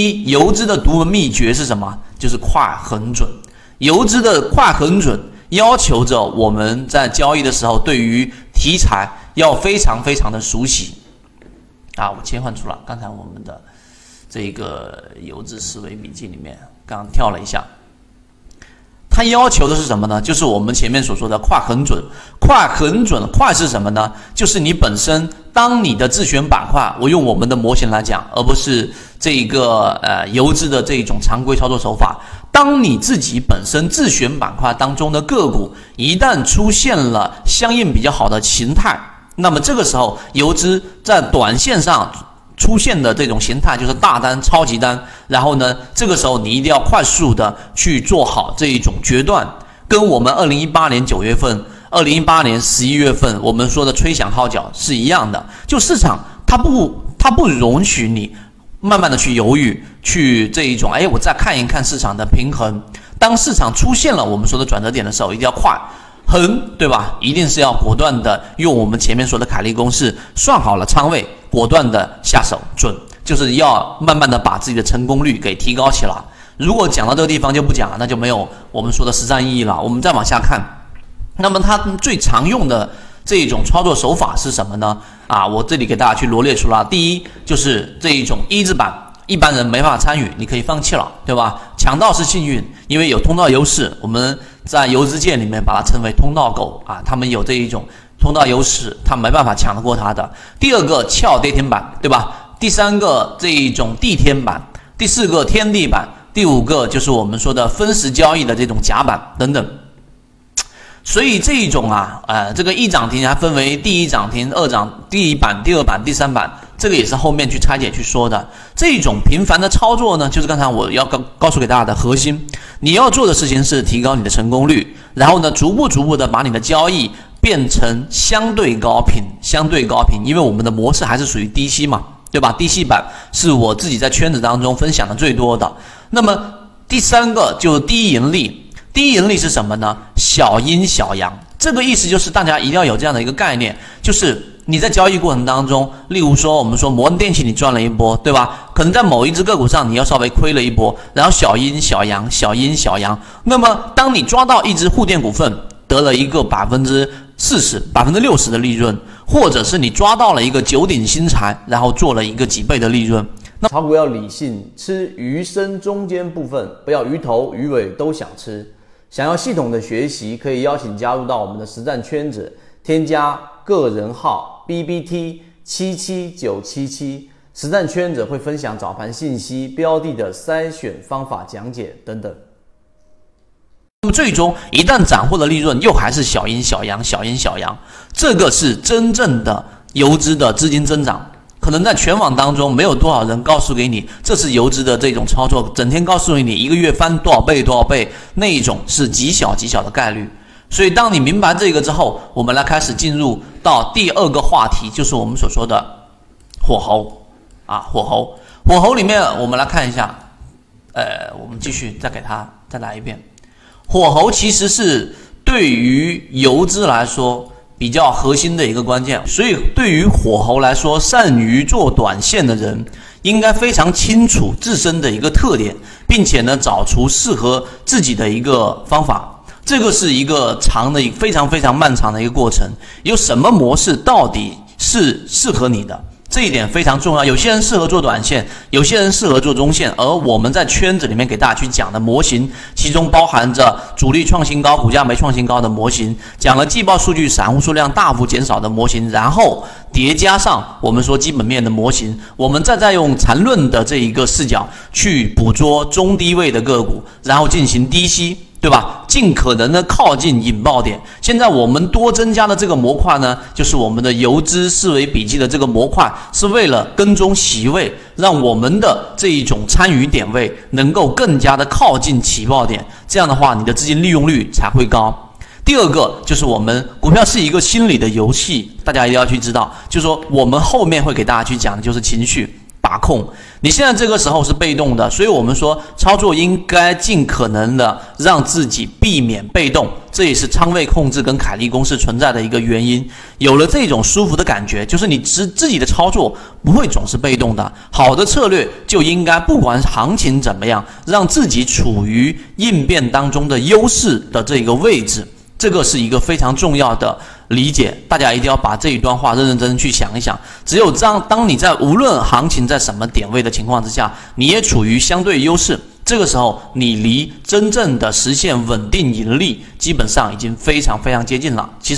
一游资的独门秘诀是什么？就是快、狠准。游资的快、狠准，要求着我们在交易的时候，对于题材要非常非常的熟悉。啊，我切换出了刚才我们的这个游资思维笔记里面，刚跳了一下。它要求的是什么呢？就是我们前面所说的快很准，快很准，快是什么呢？就是你本身，当你的自选板块，我用我们的模型来讲，而不是这一个呃游资的这一种常规操作手法。当你自己本身自选板块当中的个股一旦出现了相应比较好的形态，那么这个时候游资在短线上。出现的这种形态就是大单、超级单，然后呢，这个时候你一定要快速的去做好这一种决断，跟我们二零一八年九月份、二零一八年十一月份我们说的吹响号角是一样的。就市场它不它不容许你慢慢的去犹豫，去这一种，哎，我再看一看市场的平衡。当市场出现了我们说的转折点的时候，一定要快。横对吧？一定是要果断的用我们前面说的凯利公式算好了仓位，果断的下手，准就是要慢慢的把自己的成功率给提高起来。如果讲到这个地方就不讲了，那就没有我们说的实战意义了。我们再往下看，那么它最常用的这一种操作手法是什么呢？啊，我这里给大家去罗列出了，第一就是这一种一字板，一般人没法参与，你可以放弃了，对吧？强盗是幸运，因为有通道优势，我们。在游资界里面，把它称为通道狗啊，他们有这一种通道优势，他没办法抢得过它的。第二个翘跌停板，对吧？第三个这一种地天板，第四个天地板，第五个就是我们说的分时交易的这种甲板等等。所以这一种啊，呃，这个一涨停还分为第一涨停、二涨、第一板、第二板、第三板。这个也是后面去拆解去说的，这种频繁的操作呢，就是刚才我要告告诉给大家的核心。你要做的事情是提高你的成功率，然后呢，逐步逐步的把你的交易变成相对高频，相对高频，因为我们的模式还是属于低吸嘛，对吧？低吸版是我自己在圈子当中分享的最多的。那么第三个就是低盈利，低盈利是什么呢？小阴小阳，这个意思就是大家一定要有这样的一个概念，就是。你在交易过程当中，例如说我们说摩恩电器，你赚了一波，对吧？可能在某一只个股上，你要稍微亏了一波，然后小阴小阳，小阴小阳。那么，当你抓到一只沪电股份，得了一个百分之四十、百分之六十的利润，或者是你抓到了一个九鼎新材，然后做了一个几倍的利润。那炒股要理性，吃鱼身中间部分，不要鱼头鱼尾都想吃。想要系统的学习，可以邀请加入到我们的实战圈子，添加个人号。B B T 七七九七七实战圈子会分享早盘信息、标的的筛选方法讲解等等。那么最终一旦斩获的利润又还是小阴小阳、小阴小阳，这个是真正的游资的资金增长。可能在全网当中没有多少人告诉给你这是游资的这种操作，整天告诉你一个月翻多少倍多少倍，那一种是极小极小的概率。所以，当你明白这个之后，我们来开始进入到第二个话题，就是我们所说的火候啊，火候。火候里面，我们来看一下，呃，我们继续再给它再来一遍。火候其实是对于游资来说比较核心的一个关键。所以，对于火候来说，善于做短线的人应该非常清楚自身的一个特点，并且呢，找出适合自己的一个方法。这个是一个长的、非常非常漫长的一个过程。有什么模式到底是适合你的？这一点非常重要。有些人适合做短线，有些人适合做中线。而我们在圈子里面给大家去讲的模型，其中包含着主力创新高、股价没创新高的模型，讲了季报数据散户数量大幅减少的模型，然后叠加上我们说基本面的模型，我们再再用缠论的这一个视角去捕捉中低位的个股，然后进行低吸。对吧？尽可能的靠近引爆点。现在我们多增加的这个模块呢，就是我们的游资思维笔记的这个模块，是为了跟踪席位，让我们的这一种参与点位能够更加的靠近起爆点。这样的话，你的资金利用率才会高。第二个就是我们股票是一个心理的游戏，大家一定要去知道，就是说我们后面会给大家去讲的就是情绪。把控。你现在这个时候是被动的，所以我们说操作应该尽可能的让自己避免被动，这也是仓位控制跟凯利公式存在的一个原因。有了这种舒服的感觉，就是你自自己的操作不会总是被动的。好的策略就应该不管行情怎么样，让自己处于应变当中的优势的这个位置。这个是一个非常重要的理解，大家一定要把这一段话认认真真去想一想。只有这样，当你在无论行情在什么点位的情况之下，你也处于相对优势，这个时候你离真正的实现稳定盈利，基本上已经非常非常接近了。其实。